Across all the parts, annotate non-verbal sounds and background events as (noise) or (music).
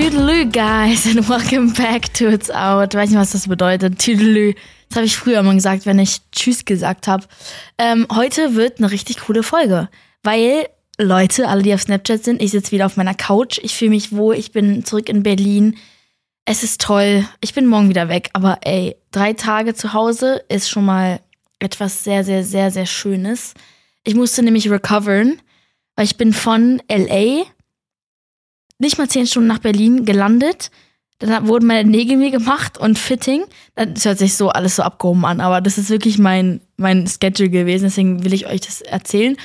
Tüdelü, guys, and welcome back to It's Out. Weiß nicht, was das bedeutet. Tüdelü. Das habe ich früher immer gesagt, wenn ich Tschüss gesagt habe. Ähm, heute wird eine richtig coole Folge, weil Leute, alle, die auf Snapchat sind, ich sitze wieder auf meiner Couch. Ich fühle mich wohl. Ich bin zurück in Berlin. Es ist toll. Ich bin morgen wieder weg. Aber ey, drei Tage zu Hause ist schon mal etwas sehr, sehr, sehr, sehr Schönes. Ich musste nämlich recoveren, weil ich bin von LA nicht mal zehn Stunden nach Berlin gelandet. Dann wurden meine Nägel mir gemacht und Fitting. Das hört sich so alles so abgehoben an, aber das ist wirklich mein, mein Schedule gewesen, deswegen will ich euch das erzählen.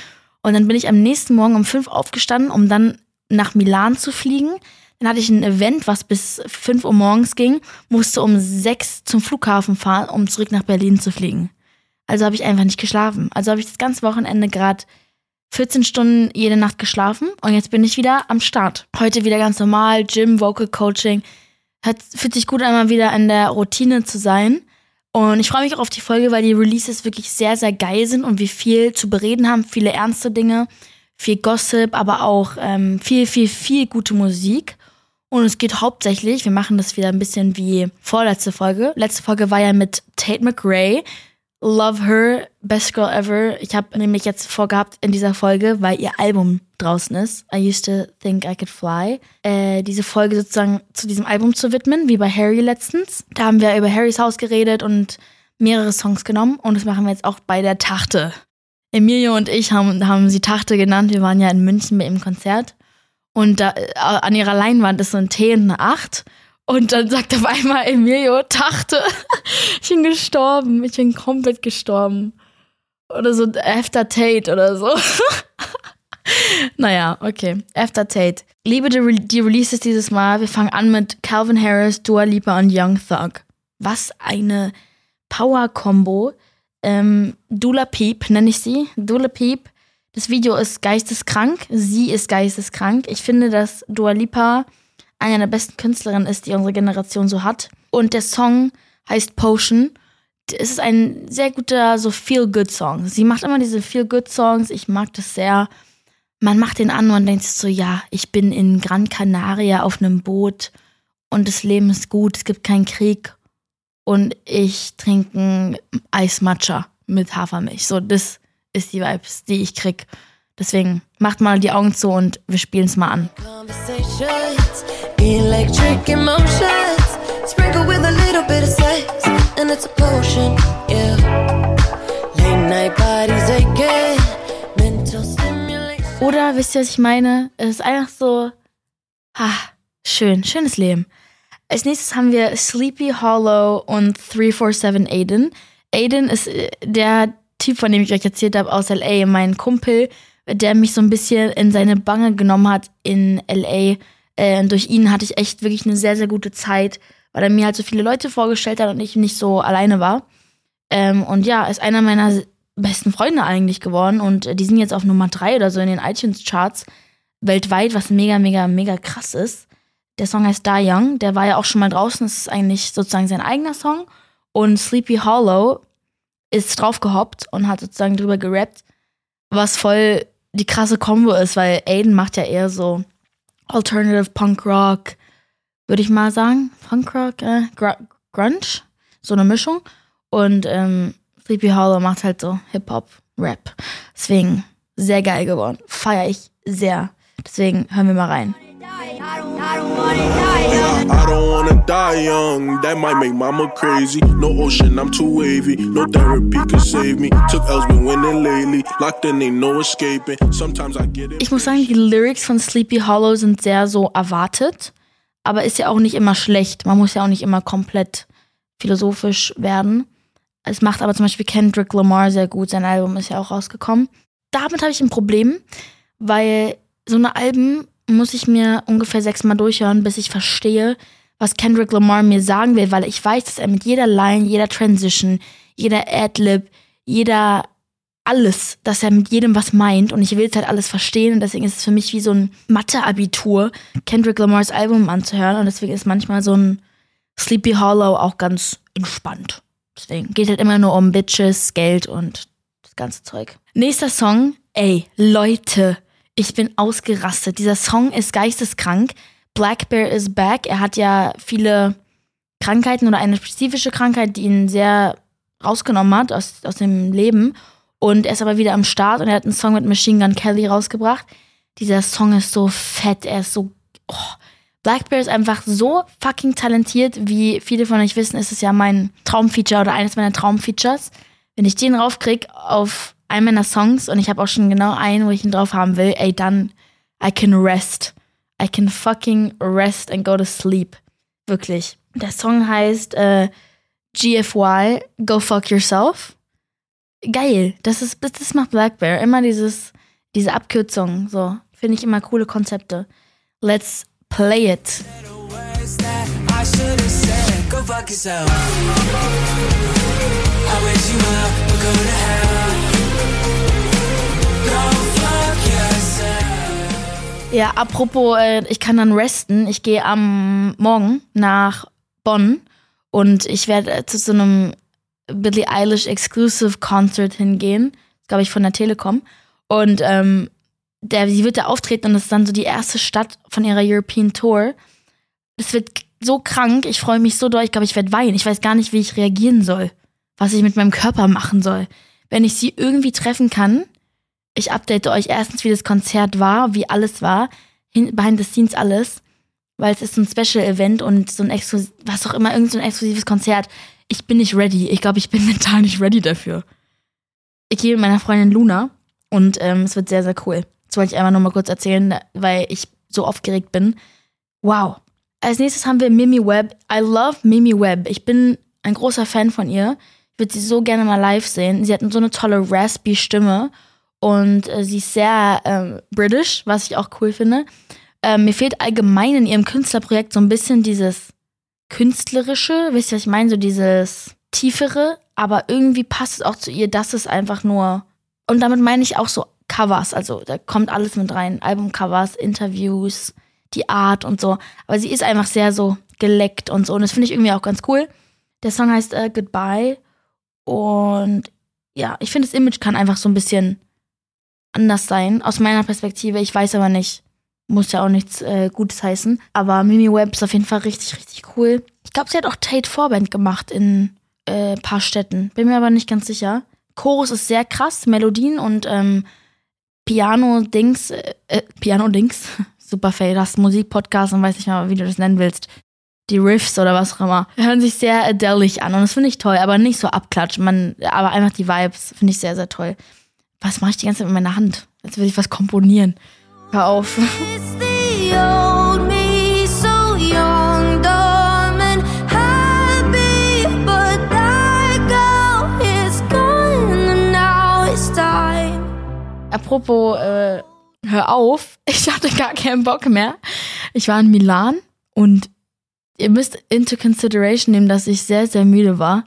Und dann bin ich am nächsten Morgen um fünf aufgestanden, um dann nach Milan zu fliegen. Dann hatte ich ein Event, was bis fünf Uhr morgens ging, musste um sechs zum Flughafen fahren, um zurück nach Berlin zu fliegen. Also habe ich einfach nicht geschlafen. Also habe ich das ganze Wochenende gerade 14 Stunden jede Nacht geschlafen und jetzt bin ich wieder am Start. Heute wieder ganz normal, Gym, Vocal Coaching. Hat, fühlt sich gut an, mal wieder in der Routine zu sein. Und ich freue mich auch auf die Folge, weil die Releases wirklich sehr, sehr geil sind und wir viel zu bereden haben. Viele ernste Dinge, viel Gossip, aber auch ähm, viel, viel, viel gute Musik. Und es geht hauptsächlich, wir machen das wieder ein bisschen wie vorletzte Folge. Letzte Folge war ja mit Tate McRae. Love Her, Best Girl Ever. Ich habe nämlich jetzt vorgehabt in dieser Folge, weil ihr Album draußen ist, I Used to Think I Could Fly, äh, diese Folge sozusagen zu diesem Album zu widmen, wie bei Harry letztens. Da haben wir über Harrys Haus geredet und mehrere Songs genommen und das machen wir jetzt auch bei der Tachte. Emilio und ich haben, haben sie Tachte genannt. Wir waren ja in München bei ihrem Konzert und da, äh, an ihrer Leinwand ist so ein T und eine 8 und dann sagt auf einmal Emilio, Tachte, (laughs) ich bin gestorben, ich bin komplett gestorben. Oder so After Tate oder so. (laughs) naja, okay. After Tate. Liebe die, Re die Releases dieses Mal. Wir fangen an mit Calvin Harris, Dua Lipa und Young Thug. Was eine Power-Combo. Ähm, Dula Peep nenne ich sie. Dula Peep. Das Video ist geisteskrank. Sie ist geisteskrank. Ich finde, dass Dua Lipa eine der besten Künstlerinnen ist, die unsere Generation so hat. Und der Song heißt Potion. Es ist ein sehr guter, so Feel-Good-Song. Sie macht immer diese Feel-Good-Songs. Ich mag das sehr. Man macht den an und denkt sich so, ja, ich bin in Gran Canaria auf einem Boot und das Leben ist gut, es gibt keinen Krieg und ich trinke ein Eismatcha mit Hafermilch. So, das ist die Vibes, die ich krieg. Deswegen macht mal die Augen zu und wir spielen es mal an. Electric emotions, sprinkle with a little bit of sex, and it's a potion, yeah. Late night bodies aching, mental stimulation. Oder wisst ihr, was ich meine? Es ist einfach so, ha, schön, schönes Leben. Als nächstes haben wir Sleepy Hollow und 347 Aiden. Aiden ist äh, der Typ, von dem ich euch erzählt habe, aus LA, mein Kumpel, der mich so ein bisschen in seine Bange genommen hat in LA äh, durch ihn hatte ich echt wirklich eine sehr, sehr gute Zeit, weil er mir halt so viele Leute vorgestellt hat und ich nicht so alleine war. Ähm, und ja, ist einer meiner besten Freunde eigentlich geworden und äh, die sind jetzt auf Nummer drei oder so in den iTunes-Charts weltweit, was mega, mega, mega krass ist. Der Song heißt Die Young, der war ja auch schon mal draußen, das ist eigentlich sozusagen sein eigener Song. Und Sleepy Hollow ist draufgehoppt und hat sozusagen drüber gerappt, was voll die krasse Kombo ist, weil Aiden macht ja eher so Alternative Punk Rock, würde ich mal sagen. Punk Rock, äh, Gr Grunge, so eine Mischung. Und ähm, Sleepy Hollow macht halt so Hip-Hop, Rap. Deswegen sehr geil geworden. Feiere ich sehr. Deswegen hören wir mal rein. I don't wanna die young, that might make mama crazy. No ocean, I'm too wavy. No therapy can save me. Took L's been winning lately. Locked in, ain't no escaping. Sometimes I get it. Ich muss sagen, die Lyrics von Sleepy Hollow sind sehr so erwartet. Aber ist ja auch nicht immer schlecht. Man muss ja auch nicht immer komplett philosophisch werden. Es macht aber zum Beispiel Kendrick Lamar sehr gut. Sein Album ist ja auch rausgekommen. Damit habe ich ein Problem, weil so eine Alben muss ich mir ungefähr sechsmal durchhören, bis ich verstehe, was Kendrick Lamar mir sagen will, weil ich weiß, dass er mit jeder Line, jeder Transition, jeder Adlib, jeder alles, dass er mit jedem was meint und ich will es halt alles verstehen und deswegen ist es für mich wie so ein Mathe-Abitur, Kendrick Lamars Album anzuhören und deswegen ist manchmal so ein Sleepy Hollow auch ganz entspannt. Deswegen geht halt immer nur um Bitches, Geld und das ganze Zeug. Nächster Song, ey, Leute, ich bin ausgerastet. Dieser Song ist geisteskrank. Black Bear is back. Er hat ja viele Krankheiten oder eine spezifische Krankheit, die ihn sehr rausgenommen hat aus, aus dem Leben. Und er ist aber wieder am Start und er hat einen Song mit Machine Gun Kelly rausgebracht. Dieser Song ist so fett, er ist so. Oh. Black Bear ist einfach so fucking talentiert, wie viele von euch wissen, ist es ja mein Traumfeature oder eines meiner Traumfeatures. Wenn ich den raufkrieg auf einen meiner Songs und ich habe auch schon genau einen, wo ich ihn drauf haben will, ey, dann I can rest. I can fucking rest and go to sleep. Wirklich. Der Song heißt äh, GFY, Go Fuck Yourself. Geil. Das ist, das macht Black Bear. Immer dieses, diese Abkürzung. So. Finde ich immer coole Konzepte. Let's play it. Go. I wish you well, we're going to hell. Ja, apropos, äh, ich kann dann resten. Ich gehe am Morgen nach Bonn und ich werde äh, zu so einem Billie Eilish Exclusive Concert hingehen, glaube ich, von der Telekom. Und ähm, der, sie wird da auftreten und das ist dann so die erste Stadt von ihrer European Tour. Es wird so krank, ich freue mich so doll, ich glaube, ich werde weinen. Ich weiß gar nicht, wie ich reagieren soll, was ich mit meinem Körper machen soll. Wenn ich sie irgendwie treffen kann, ich update euch erstens, wie das Konzert war, wie alles war, behind the scenes alles, weil es ist so ein Special-Event und so ein exklusiv, was auch immer, irgendein so exklusives Konzert. Ich bin nicht ready. Ich glaube, ich bin (laughs) mental nicht ready dafür. Ich gehe mit meiner Freundin Luna und ähm, es wird sehr, sehr cool. Das wollte ich einfach nur mal kurz erzählen, weil ich so aufgeregt bin. Wow. Als nächstes haben wir Mimi Webb. I love Mimi Webb. Ich bin ein großer Fan von ihr. Ich würde sie so gerne mal live sehen. Sie hat so eine tolle raspy Stimme und äh, sie ist sehr äh, british, was ich auch cool finde. Äh, mir fehlt allgemein in ihrem Künstlerprojekt so ein bisschen dieses künstlerische, wisst ihr, was ich meine, so dieses tiefere, aber irgendwie passt es auch zu ihr, dass es einfach nur und damit meine ich auch so Covers, also da kommt alles mit rein, Albumcovers, Interviews, die Art und so, aber sie ist einfach sehr so geleckt und so. Und das finde ich irgendwie auch ganz cool. Der Song heißt äh, Goodbye. Und ja, ich finde das Image kann einfach so ein bisschen anders sein, aus meiner Perspektive. Ich weiß aber nicht, muss ja auch nichts äh, Gutes heißen. Aber Mimi Webb ist auf jeden Fall richtig, richtig cool. Ich glaube, sie hat auch Tate Vorband gemacht in äh, paar Städten. Bin mir aber nicht ganz sicher. Chorus ist sehr krass, Melodien und ähm, Piano-Dings, äh, äh Piano-Dings, (laughs) super fail, das Musikpodcast und weiß nicht mal, wie du das nennen willst. Die Riffs oder was auch immer, hören sich sehr adelig an und das finde ich toll, aber nicht so abklatsch, man, aber einfach die Vibes finde ich sehr, sehr toll. Was mache ich die ganze Zeit mit meiner Hand? Als würde ich was komponieren. Hör auf. (laughs) Apropos, äh, hör auf, (laughs) ich hatte gar keinen Bock mehr. Ich war in Milan und ihr müsst into consideration nehmen, dass ich sehr, sehr müde war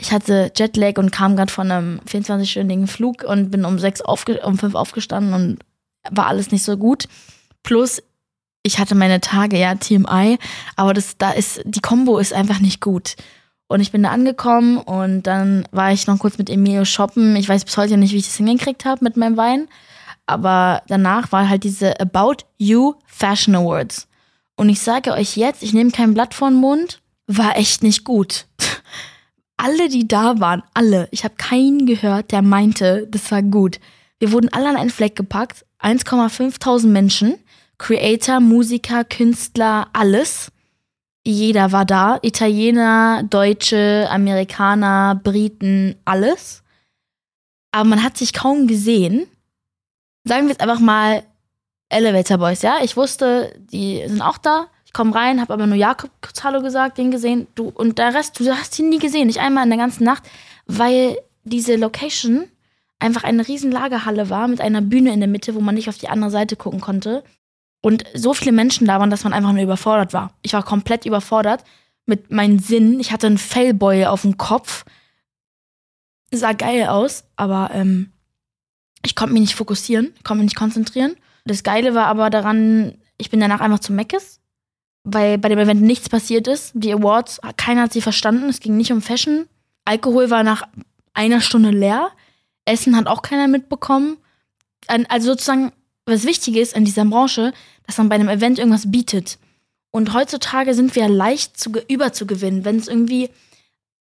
ich hatte Jetlag und kam gerade von einem 24-stündigen Flug und bin um sechs aufge um fünf aufgestanden und war alles nicht so gut. Plus, ich hatte meine Tage, ja, TMI, aber das, da ist, die Combo ist einfach nicht gut. Und ich bin da angekommen und dann war ich noch kurz mit Emilio shoppen. Ich weiß bis heute nicht, wie ich das hingekriegt habe mit meinem Wein. Aber danach war halt diese About You Fashion Awards. Und ich sage euch jetzt, ich nehme kein Blatt vor den Mund, war echt nicht gut (laughs) alle, die da waren, alle, ich habe keinen gehört, der meinte, das war gut. Wir wurden alle an einen Fleck gepackt, 1,5 Menschen, Creator, Musiker, Künstler, alles. Jeder war da, Italiener, Deutsche, Amerikaner, Briten, alles. Aber man hat sich kaum gesehen. Sagen wir jetzt einfach mal Elevator Boys, ja? Ich wusste, die sind auch da. Ich komme rein, habe aber nur Jakob kurz Hallo gesagt, den gesehen. Du, und der Rest, du hast ihn nie gesehen, nicht einmal in der ganzen Nacht, weil diese Location einfach eine riesen Lagerhalle war mit einer Bühne in der Mitte, wo man nicht auf die andere Seite gucken konnte. Und so viele Menschen da waren, dass man einfach nur überfordert war. Ich war komplett überfordert mit meinen Sinnen. Ich hatte einen Failboy auf dem Kopf. Sah geil aus, aber ähm, ich konnte mich nicht fokussieren, konnte mich nicht konzentrieren. Das Geile war aber daran, ich bin danach einfach zu Meckes weil bei dem Event nichts passiert ist. Die Awards, keiner hat sie verstanden. Es ging nicht um Fashion. Alkohol war nach einer Stunde leer. Essen hat auch keiner mitbekommen. Also sozusagen, was wichtig ist in dieser Branche, dass man bei einem Event irgendwas bietet. Und heutzutage sind wir leicht zu, überzugewinnen. Wenn es irgendwie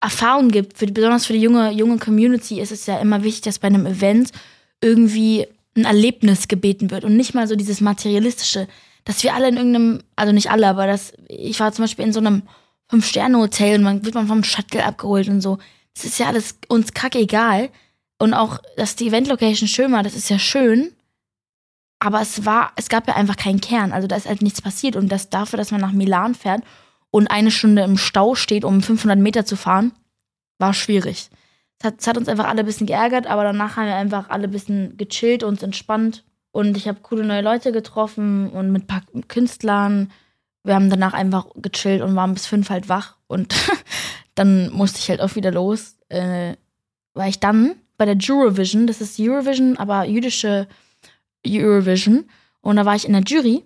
Erfahrung gibt, für, besonders für die junge, junge Community, ist es ja immer wichtig, dass bei einem Event irgendwie ein Erlebnis gebeten wird und nicht mal so dieses materialistische, dass wir alle in irgendeinem, also nicht alle, aber das, ich war zum Beispiel in so einem Fünf-Sterne-Hotel und man wird man vom Shuttle abgeholt und so. Das ist ja alles uns kackegal. Und auch, dass die Event-Location schön war, das ist ja schön. Aber es war, es gab ja einfach keinen Kern. Also da ist halt nichts passiert. Und das dafür, dass man nach Milan fährt und eine Stunde im Stau steht, um 500 Meter zu fahren, war schwierig. Es hat, hat uns einfach alle ein bisschen geärgert, aber danach haben wir einfach alle ein bisschen gechillt, uns entspannt. Und ich habe coole neue Leute getroffen und mit ein paar Künstlern. Wir haben danach einfach gechillt und waren bis fünf halt wach. Und (laughs) dann musste ich halt auch wieder los, äh, weil ich dann bei der Eurovision, das ist Eurovision, aber jüdische Eurovision. Und da war ich in der Jury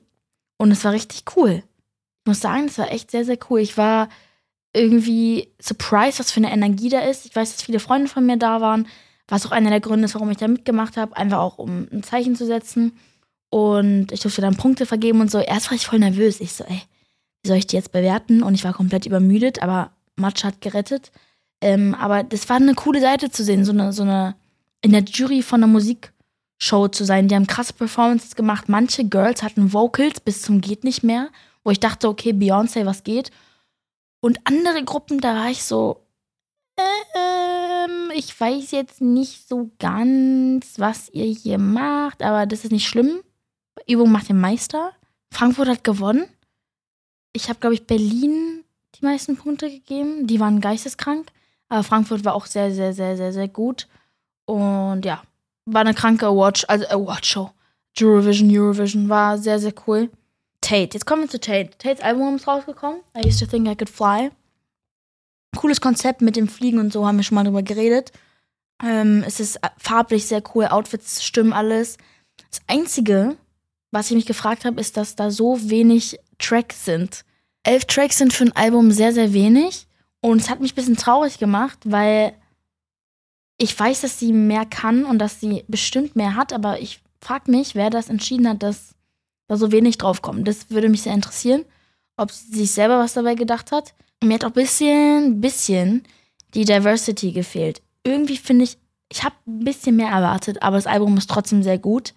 und es war richtig cool. Ich muss sagen, es war echt sehr, sehr cool. Ich war irgendwie surprised, was für eine Energie da ist. Ich weiß, dass viele Freunde von mir da waren, was auch einer der Gründe ist, warum ich da mitgemacht habe. Einfach auch, um ein Zeichen zu setzen. Und ich durfte dann Punkte vergeben und so. Erst war ich voll nervös. Ich so, ey, wie soll ich die jetzt bewerten? Und ich war komplett übermüdet, aber Matsch hat gerettet. Ähm, aber das war eine coole Seite zu sehen, so eine, so eine in der Jury von einer Musikshow zu sein. Die haben krasse Performances gemacht. Manche Girls hatten Vocals bis zum geht nicht mehr, wo ich dachte, okay, Beyoncé, was geht? Und andere Gruppen, da war ich so, ähm, ich weiß jetzt nicht so ganz, was ihr hier macht, aber das ist nicht schlimm. Übung macht den Meister. Frankfurt hat gewonnen. Ich habe, glaube ich, Berlin die meisten Punkte gegeben. Die waren geisteskrank. Aber Frankfurt war auch sehr, sehr, sehr, sehr, sehr gut. Und ja, war eine kranke Award, also Award-Show. Eurovision, Eurovision war sehr, sehr cool. Tate, jetzt kommen wir zu Tate. Tates Album ist rausgekommen. I used to think I could fly. Cooles Konzept mit dem Fliegen und so haben wir schon mal drüber geredet. Ähm, es ist farblich sehr cool, Outfits stimmen alles. Das Einzige, was ich mich gefragt habe, ist, dass da so wenig Tracks sind. Elf Tracks sind für ein Album sehr, sehr wenig. Und es hat mich ein bisschen traurig gemacht, weil ich weiß, dass sie mehr kann und dass sie bestimmt mehr hat, aber ich frage mich, wer das entschieden hat, dass da so wenig drauf kommt. Das würde mich sehr interessieren, ob sie sich selber was dabei gedacht hat. Mir hat auch ein bisschen, bisschen die Diversity gefehlt. Irgendwie finde ich, ich habe ein bisschen mehr erwartet, aber das Album ist trotzdem sehr gut.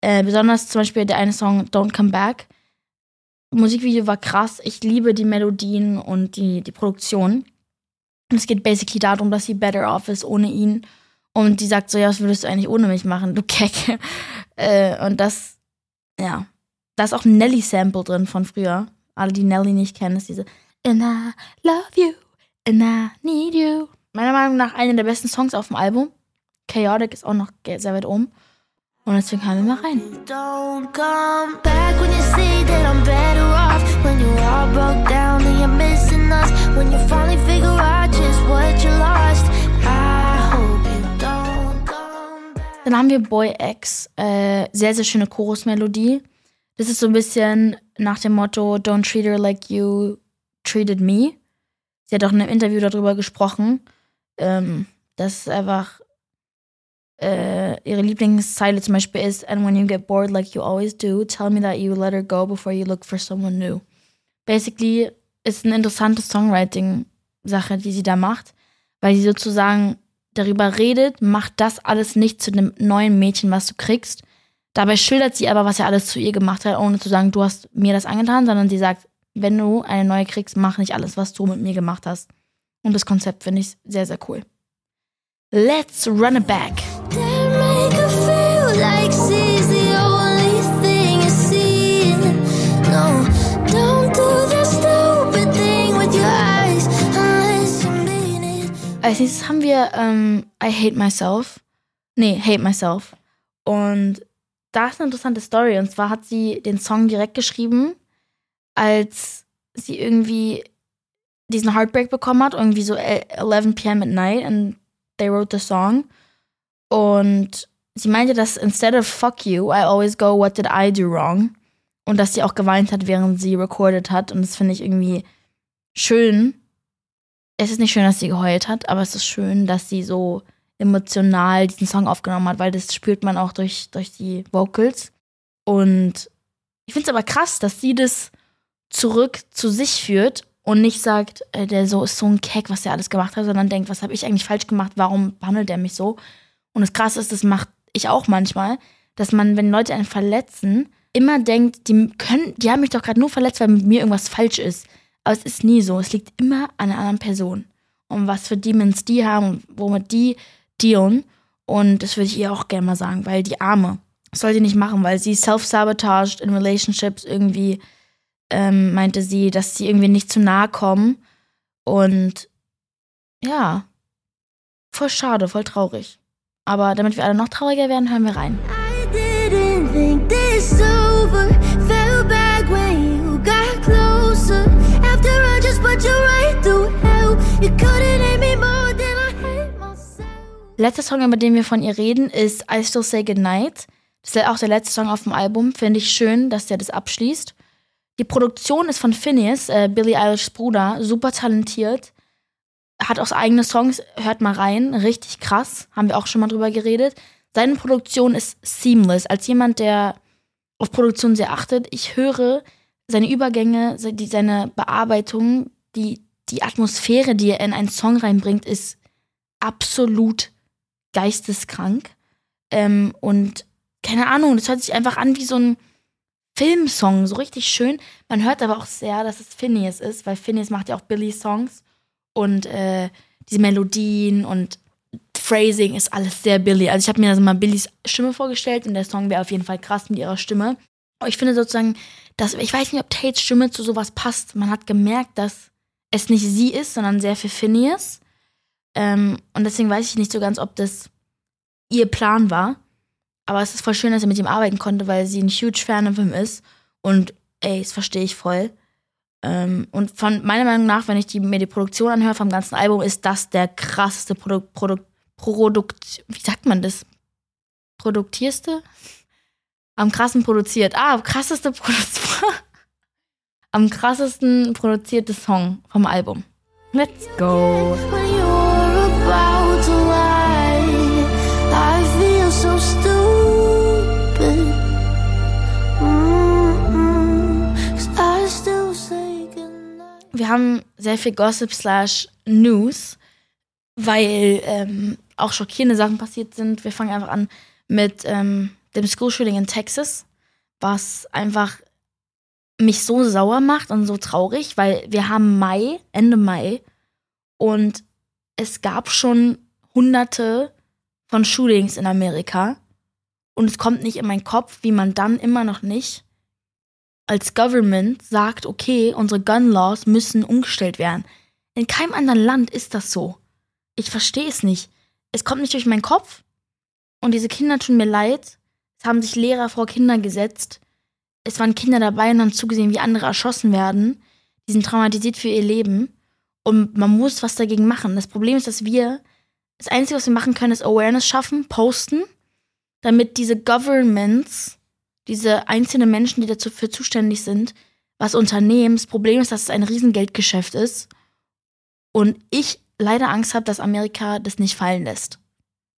Äh, besonders zum Beispiel der eine Song Don't Come Back Musikvideo war krass. Ich liebe die Melodien und die, die Produktion. Es geht basically darum, dass sie better off ist ohne ihn. Und die sagt so, ja, was würdest du eigentlich ohne mich machen, du Kecke. (laughs) Äh, und das, ja. Da ist auch ein Nelly-Sample drin von früher. Alle, die Nelly nicht kennen, ist diese And I love you, and I need you. Meiner Meinung nach einer der besten Songs auf dem Album. Chaotic ist auch noch sehr weit oben. Und deswegen hören wir mal rein. Don't come back when you see that I'm better off. When you all broke down and you're missing us. When you finally figure out just what you lost. I hope you don't come back. Dann haben wir Boy X. Äh, sehr, sehr schöne Chorusmelodie. Das ist so ein bisschen nach dem Motto Don't treat her like you treated me. Sie hat auch in einem Interview darüber gesprochen. Ähm, das ist einfach äh, ihre Lieblingszeile zum Beispiel ist, and when you get bored like you always do, tell me that you let her go before you look for someone new. Basically ist eine interessante Songwriting-Sache, die sie da macht, weil sie sozusagen darüber redet, macht das alles nicht zu dem neuen Mädchen, was du kriegst. Dabei schildert sie aber, was er alles zu ihr gemacht hat, ohne zu sagen, du hast mir das angetan, sondern sie sagt, wenn du eine neue kriegst, mach nicht alles, was du mit mir gemacht hast. Und das Konzept finde ich sehr, sehr cool. Let's run it back. Als nächstes haben wir ähm, I Hate Myself. Nee, Hate Myself. Und da ist eine interessante Story. Und zwar hat sie den Song direkt geschrieben, als sie irgendwie diesen Heartbreak bekommen hat, irgendwie so 11 p.m. at night. And they wrote the song. Und sie meinte, dass instead of fuck you, I always go, what did I do wrong? Und dass sie auch geweint hat, während sie recorded hat. Und das finde ich irgendwie schön. Es ist nicht schön, dass sie geheult hat, aber es ist schön, dass sie so emotional diesen Song aufgenommen hat, weil das spürt man auch durch, durch die Vocals. Und ich finde es aber krass, dass sie das zurück zu sich führt und nicht sagt, äh, der so ist so ein Keck, was der alles gemacht hat, sondern denkt, was habe ich eigentlich falsch gemacht, warum behandelt der mich so? Und das Krasse ist, das macht ich auch manchmal, dass man, wenn Leute einen verletzen, immer denkt, die können, die haben mich doch gerade nur verletzt, weil mit mir irgendwas falsch ist. Aber es ist nie so. Es liegt immer an einer anderen Person. Und was für Demons die haben und womit die dealen. Und das würde ich ihr auch gerne mal sagen, weil die Arme soll sie nicht machen, weil sie self-sabotaged in relationships irgendwie ähm, meinte sie, dass sie irgendwie nicht zu nahe kommen. Und ja, voll schade, voll traurig. Aber damit wir alle noch trauriger werden, hören wir rein. I didn't think this over. Felt bad when you got closer. After I just put you right through hell. You couldn't hate me more than I hate myself. Letzter Song, über den wir von ihr reden, ist I Still Say Goodnight. Das ist auch der letzte Song auf dem Album. Finde ich schön, dass der das abschließt. Die Produktion ist von Phineas, äh, Billie Eilish's Bruder, super talentiert. Hat auch eigene Songs, hört mal rein, richtig krass, haben wir auch schon mal drüber geredet. Seine Produktion ist seamless. Als jemand, der auf Produktion sehr achtet, ich höre seine Übergänge, seine Bearbeitung, die, die Atmosphäre, die er in einen Song reinbringt, ist absolut geisteskrank. Ähm, und keine Ahnung, das hört sich einfach an wie so ein Filmsong, so richtig schön. Man hört aber auch sehr, dass es Phineas ist, weil Phineas macht ja auch Billy-Songs. Und äh, diese Melodien und Phrasing ist alles sehr Billy. Also ich habe mir also mal Billys Stimme vorgestellt und der Song wäre auf jeden Fall krass mit ihrer Stimme. Aber ich finde sozusagen, dass ich weiß nicht, ob Tates Stimme zu sowas passt. Man hat gemerkt, dass es nicht sie ist, sondern sehr für Phineas. Ähm, und deswegen weiß ich nicht so ganz, ob das ihr Plan war. Aber es ist voll schön, dass er mit ihm arbeiten konnte, weil sie ein huge Fan von ihm ist. Und ey, das verstehe ich voll. Ähm, und von meiner Meinung nach, wenn ich die, mir die Produktion anhöre vom ganzen Album, ist das der krasseste Produkt, Produkt, Produkt, wie sagt man das? Produktierste? Am krassen produziert. Ah, krasseste (laughs) Produziert. Am krassesten produzierte Song vom Album. Let's go. Haben sehr viel Gossip slash News, weil ähm, auch schockierende Sachen passiert sind. Wir fangen einfach an mit ähm, dem School-Shooting in Texas, was einfach mich so sauer macht und so traurig, weil wir haben Mai, Ende Mai, und es gab schon hunderte von Shootings in Amerika. Und es kommt nicht in meinen Kopf, wie man dann immer noch nicht als Government sagt, okay, unsere Gun Laws müssen umgestellt werden. In keinem anderen Land ist das so. Ich verstehe es nicht. Es kommt nicht durch meinen Kopf. Und diese Kinder tun mir leid. Es haben sich Lehrer vor Kinder gesetzt. Es waren Kinder dabei und haben zugesehen, wie andere erschossen werden. Die sind traumatisiert für ihr Leben. Und man muss was dagegen machen. Das Problem ist, dass wir, das Einzige, was wir machen können, ist Awareness schaffen, posten, damit diese Governments diese einzelnen Menschen, die dafür zuständig sind, was unternehmen. Das Problem ist, dass es ein Riesengeldgeschäft ist. Und ich leider Angst habe, dass Amerika das nicht fallen lässt.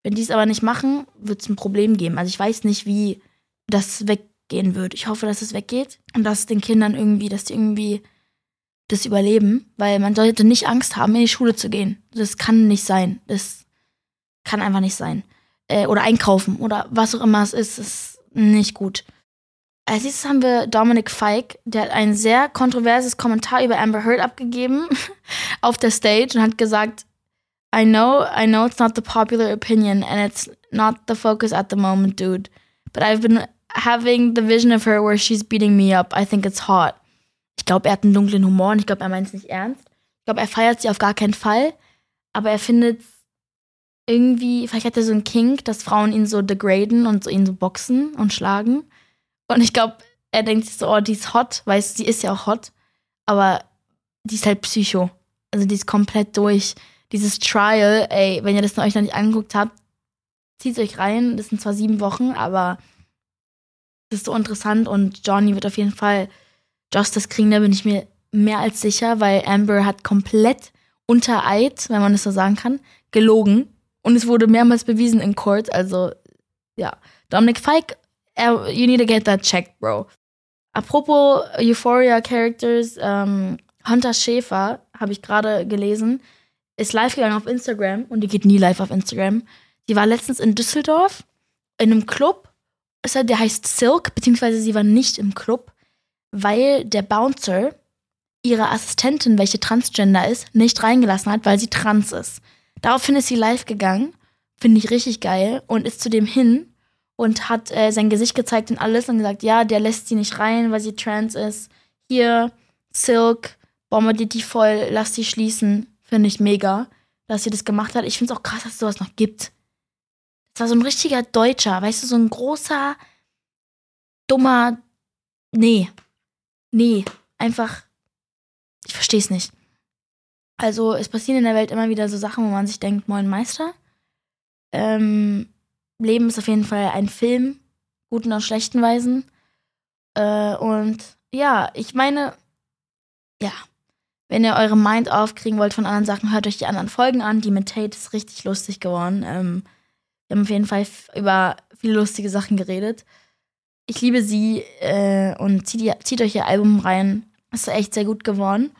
Wenn die es aber nicht machen, wird es ein Problem geben. Also ich weiß nicht, wie das weggehen wird. Ich hoffe, dass es weggeht und dass den Kindern irgendwie, dass die irgendwie das überleben, weil man sollte nicht Angst haben, in die Schule zu gehen. Das kann nicht sein. Das kann einfach nicht sein. Äh, oder einkaufen oder was auch immer es ist, ist nicht gut. Als nächstes haben wir Dominic Fike, der hat ein sehr kontroverses Kommentar über Amber Heard abgegeben (laughs) auf der Stage und hat gesagt, I know, I know it's not the popular opinion and it's not the focus at the moment, dude. But I've been having the vision of her where she's beating me up. I think it's hot. Ich glaube, er hat einen dunklen Humor und ich glaube, er meint es nicht ernst. Ich glaube, er feiert sie auf gar keinen Fall. Aber er findet irgendwie, vielleicht hat er so einen Kink, dass Frauen ihn so degraden und so ihn so boxen und schlagen. Und ich glaube, er denkt sich so, oh, die ist hot, weil sie ist ja auch hot, aber die ist halt Psycho. Also die ist komplett durch. Dieses Trial, ey, wenn ihr das euch noch nicht angeguckt habt, zieht euch rein. Das sind zwar sieben Wochen, aber das ist so interessant und Johnny wird auf jeden Fall Justice kriegen, da bin ich mir mehr als sicher, weil Amber hat komplett unter Eid, wenn man das so sagen kann, gelogen. Und es wurde mehrmals bewiesen in Court. Also, ja. Dominic Fike you need to get that checked, bro. apropos Euphoria Characters, ähm, Hunter Schäfer, habe ich gerade gelesen, ist live gegangen auf Instagram und die geht nie live auf Instagram. Die war letztens in Düsseldorf in einem Club, der heißt Silk, beziehungsweise sie war nicht im Club, weil der Bouncer ihre Assistentin, welche Transgender ist, nicht reingelassen hat, weil sie trans ist. Daraufhin ist sie live gegangen, finde ich richtig geil, und ist zu dem hin und hat äh, sein Gesicht gezeigt und alles und gesagt, ja, der lässt sie nicht rein, weil sie trans ist. Hier, Silk, bombardiert die voll, lass sie schließen. Finde ich mega, dass sie das gemacht hat. Ich finde es auch krass, dass es sowas noch gibt. Das war so ein richtiger Deutscher, weißt du, so ein großer, dummer, nee, nee, einfach, ich verstehe es nicht. Also es passieren in der Welt immer wieder so Sachen, wo man sich denkt, moin Meister. Ähm, Leben ist auf jeden Fall ein Film, guten und schlechten Weisen. Äh, und ja, ich meine, ja, wenn ihr eure Mind aufkriegen wollt von anderen Sachen, hört euch die anderen Folgen an. Die mit Tate ist richtig lustig geworden. Ähm, wir haben auf jeden Fall über viele lustige Sachen geredet. Ich liebe sie äh, und zieht, zieht euch ihr Album rein. Ist echt sehr gut geworden.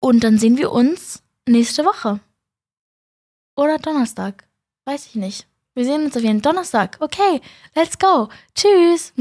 Und dann sehen wir uns nächste Woche. Oder Donnerstag. Weiß ich nicht. Wir sehen uns auf jeden Donnerstag. Okay, let's go. Tschüss.